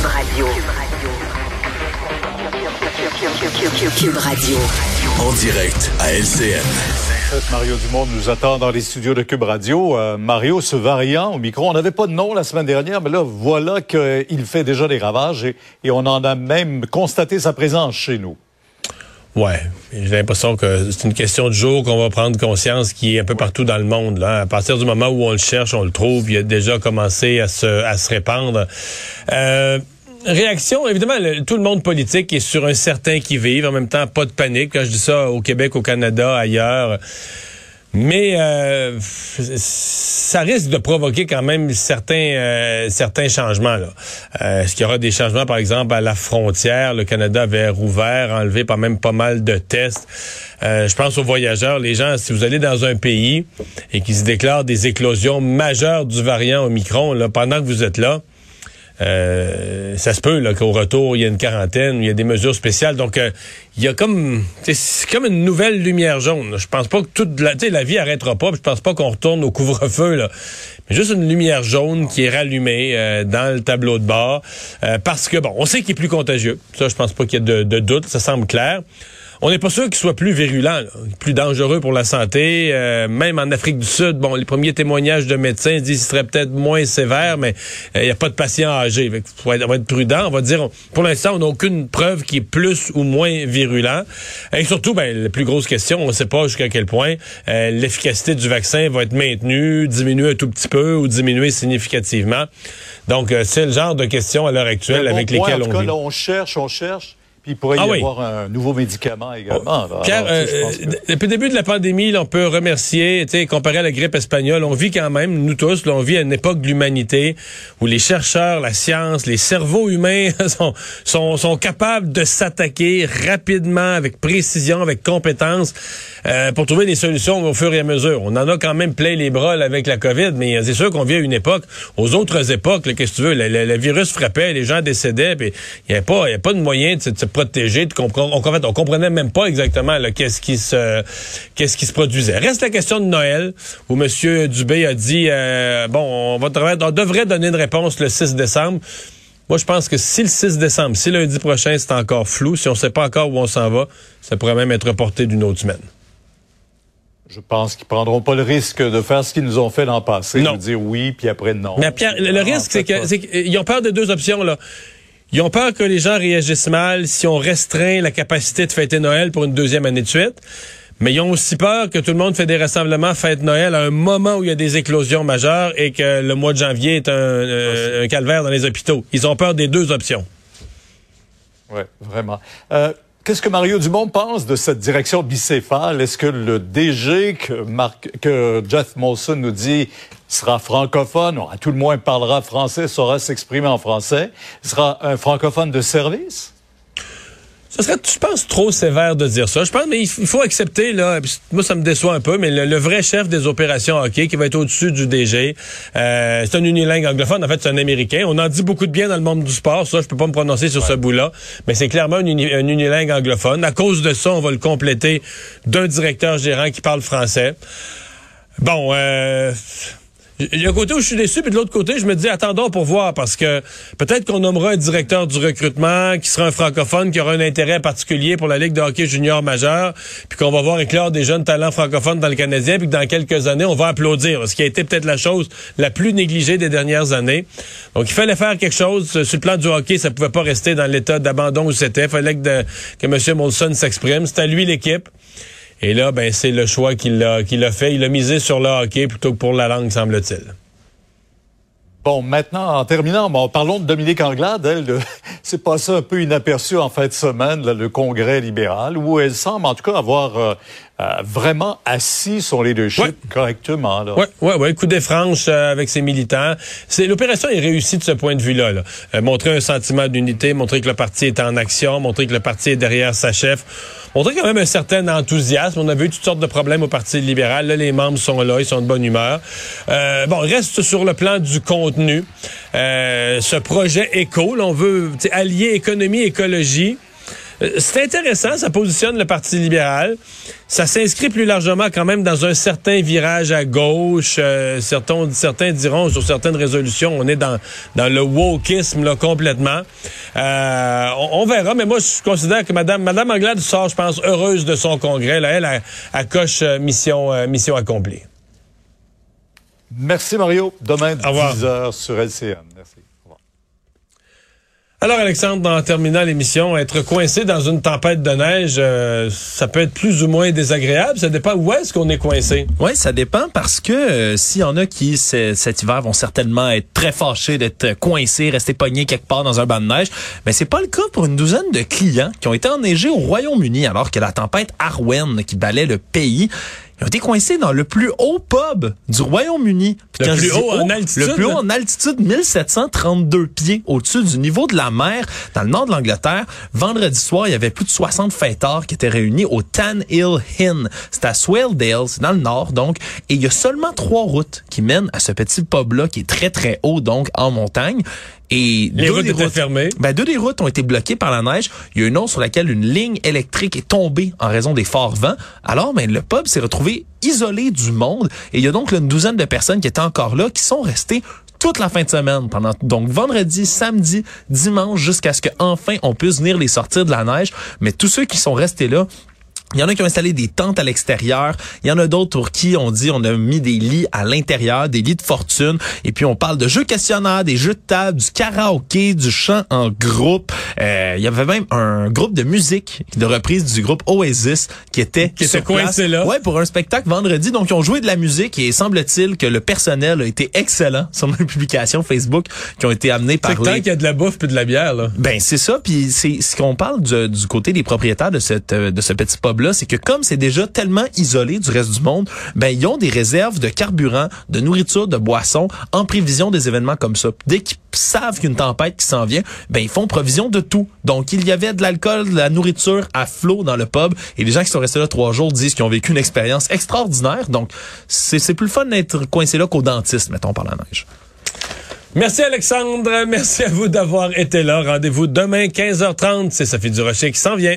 Cube Radio. Cube Radio. En direct à LCN. Mario Dumont nous attend dans les studios de Cube Radio. Euh, Mario, ce variant au micro, on n'avait pas de nom la semaine dernière, mais là, voilà qu'il fait déjà des ravages et, et on en a même constaté sa présence chez nous. Ouais, j'ai l'impression que c'est une question de jour qu'on va prendre conscience qui est un peu partout dans le monde. Là. À partir du moment où on le cherche, on le trouve, il a déjà commencé à se, à se répandre. Euh, réaction, évidemment, tout le monde politique est sur un certain qui-vive. En même temps, pas de panique. Quand je dis ça au Québec, au Canada, ailleurs. Mais euh, ça risque de provoquer quand même certains euh, certains changements. Là. Euh, est-ce qu'il y aura des changements, par exemple, à la frontière? Le Canada avait rouvert, enlevé pas même pas mal de tests. je pense aux voyageurs. Les gens, si vous allez dans un pays et qu'il se déclare des éclosions majeures du variant Omicron, là, pendant que vous êtes là, euh, ça se peut qu'au retour, il y a une quarantaine, il y a des mesures spéciales. Donc, euh, il y a comme c'est comme une nouvelle lumière jaune. Je pense pas que toute la, la vie arrêtera pas. Je pense pas qu'on retourne au couvre-feu. Là. Mais juste une lumière jaune qui est rallumée euh, dans le tableau de bord. parce que, bon, on sait qu'il est plus contagieux. Ça, je pense pas qu'il y ait de doute. Ça semble clair. On n'est pas sûr qu'il soit plus virulent, plus dangereux pour la santé. Euh, même en Afrique du Sud, bon, les premiers témoignages de médecins disent qu'il serait peut-être moins sévère, mais euh, il n'y a pas de patients âgés. Il faut être, prudent. On va dire, pour l'instant, on n'a aucune preuve qui est plus ou moins virulent. Et surtout, ben, la plus grosse question, on ne sait pas jusqu'à quel point euh, l'efficacité du vaccin va être maintenue, diminuer un tout petit peu ou diminuer significativement. Donc, c'est le genre de questions à l'heure actuelle avec lesquelles on vit. Là, on cherche, on cherche. Puis il pourrait y ah avoir un nouveau médicament également. Car euh, depuis le début de la pandémie, on peut remercier, comparé à la grippe espagnole, on vit quand même, nous tous, on vit à une époque de l'humanité où les chercheurs, la science, les cerveaux humains sont, sont, sont capables de s'attaquer rapidement, avec précision, avec compétence, euh, pour trouver des solutions au fur et à mesure. On en a quand même plein les bras avec la COVID, mais c'est sûr qu'on vit à une époque, aux autres époques, qu'est-ce que tu veux, le, virus frappait, les gens décédaient, puis il n'y avait pas, y avait pas de moyen de, se protéger. On, on comprenait même pas exactement qu'est-ce qui se qu'est-ce qui se produisait. Reste la question de Noël, où M. Dubé a dit euh, bon, on, va on devrait donner une réponse le 6 décembre. Moi, je pense que si le 6 décembre, si lundi prochain, c'est encore flou, si on ne sait pas encore où on s'en va, ça pourrait même être reporté d'une autre semaine. Je pense qu'ils prendront pas le risque de faire ce qu'ils nous ont fait l'an passé, de dire oui, puis après non. Mais Pierre, le, risque, c'est qu'ils ont peur de deux options, là. Ils ont peur que les gens réagissent mal si on restreint la capacité de fêter Noël pour une deuxième année de suite. Mais ils ont aussi peur que tout le monde fait des rassemblements, fête Noël à un moment où il y a des éclosions majeures et que le mois de janvier est un, euh, calvaire dans les hôpitaux. Ils ont peur des deux options. Oui, vraiment. Euh, Qu'est-ce que Mario Dumont pense de cette direction bicéphale? Est-ce que le DG que, Jeff Molson nous dit sera francophone, ou à tout le moins parlera français, saura s'exprimer en français, sera un francophone de service? Ce serait, je pense, trop sévère de dire ça. Je pense, mais il faut accepter, là, moi, ça me déçoit un peu, mais le, vrai chef des opérations hockey, qui va être au-dessus du DG, euh, c'est un unilingue anglophone. En fait, c'est un Américain. On en dit beaucoup de bien dans le monde du sport. Ça, je peux pas me prononcer sur ce bout-là. Mais c'est clairement un, un unilingue anglophone. À cause de ça, on va le compléter d'un directeur gérant qui parle français. Bon, euh, il y a un côté où je suis déçu, puis de l'autre côté, je me dis, attendons pour voir, parce que peut-être qu'on nommera un directeur du recrutement qui sera un francophone, qui aura un intérêt particulier pour la Ligue de hockey junior majeur, puis qu'on va voir éclore des jeunes talents francophones dans le Canadien, puis que dans quelques années, on va applaudir, ce qui a été peut-être la chose la plus négligée des dernières années. Donc, il fallait faire quelque chose. Sur le plan du hockey, ça pouvait pas rester dans l'état d'abandon où c'était. Il fallait que, M. Molson s'exprime. C'est à lui l'équipe. Et là, ben, c'est le choix qu'il a, qu'il a fait. Il a misé sur le hockey plutôt que pour la langue, semble-t-il. Bon, maintenant, en terminant, bon, parlons de Dominique Anglade. Elle, c'est passé un peu inaperçu en fin de semaine, le congrès libéral, où elle semble en tout cas avoir euh, euh, vraiment assis son leadership correctement. Oui, ouais, ouais, coup des franches euh, avec ses militants. C'est l'opération est réussie de ce point de vue-là. Là. montrer un sentiment d'unité, montrer que le parti est en action, montrer que le parti est derrière sa chef, montrer quand même un certain enthousiasme. On avait eu toutes sortes de problèmes au Parti libéral. Là, les membres sont là, ils sont de bonne humeur. bon, reste sur le plan du contenu. ce projet éco, on veut allier économie, écologie Euh, c'est intéressant, ça positionne le Parti libéral. Ça s'inscrit plus largement quand même dans un certain virage à gauche. Euh, certains, certains diront sur certaines résolutions, on est dans, dans le wokisme là, complètement. Euh, on, verra, mais moi je considère que Madame, Madame Anglade sort, je pense, heureuse de son congrès. Là, elle, elle, coche mission, mission accomplie. Merci Mario. Demain, 10h sur LCN. Merci. Alors Alexandre, en terminant l'émission, être coincé dans une tempête de neige, euh, ça peut être plus ou moins désagréable. Ça dépend où est-ce qu'on est coincé. Oui, ça dépend parce que euh, s'il y en a qui cet hiver vont certainement être très fâchés d'être coincés, rester pognés quelque part dans un banc de neige, mais c'est pas le cas pour une douzaine de clients qui ont été enneigés au Royaume-Uni alors que la tempête Arwen qui balait le pays ils ont été coincés dans le plus haut pub du Royaume-Uni. Le plus haut en altitude? Le plus haut en altitude, 1732 pieds au-dessus du niveau de la mer dans le nord de l'Angleterre. Vendredi soir, il y avait plus de 60 fêtards qui étaient réunis au Tan Hill Inn. C'est à Swaledale, c'est dans le nord, donc. Et il y a seulement trois routes qui mènent à ce petit pub-là qui est très, très haut, donc, en montagne. Et les routes fermées. Ben, deux des routes ont été bloquées par la neige. Il y a une autre sur laquelle une ligne électrique est tombée en raison des forts vents. Alors, ben, le pub s'est retrouvé isolé du monde. Et il y a donc une douzaine de personnes qui étaient encore là, qui sont restées toute la fin de semaine pendant donc vendredi, samedi, dimanche jusqu'à ce qu'enfin on puisse venir les sortir de la neige. Mais tous ceux qui sont restés là il y en a qui ont installé des tentes à l'extérieur. Il y en a d'autres pour qui on dit on a mis des lits à l'intérieur, des lits de fortune. Et puis on parle de jeux questionnaires, des jeux de table, du karaoké, du chant en groupe. Euh, il y avait même un groupe de musique de reprise du groupe Oasis qui était qui était coincé là. Ouais, pour un spectacle vendredi. Donc ils ont joué de la musique et semble-t-il que le personnel a été excellent sur mes publications Facebook qui ont été amenées par. C'est tant qu'il y a de la bouffe puis de la bière là. Ben c'est ça. Puis c'est ce qu'on parle du, du, côté des propriétaires de cette de ce petit pub c'est que comme c'est déjà tellement isolé du reste du monde, ben ils ont des réserves de carburant, de nourriture, de boissons en prévision des événements comme ça. Dès qu'ils savent qu'une tempête qui s'en vient, ben ils font provision de tout. Donc il y avait de l'alcool, de la nourriture à flot dans le pub et les gens qui sont restés là trois jours disent qu'ils ont vécu une expérience extraordinaire. Donc c'est plus le fun d'être coincé là qu'au dentiste, mettons par la neige. Merci Alexandre, merci à vous d'avoir été là. Rendez-vous demain 15h30, c'est Sophie Durocher qui s'en vient.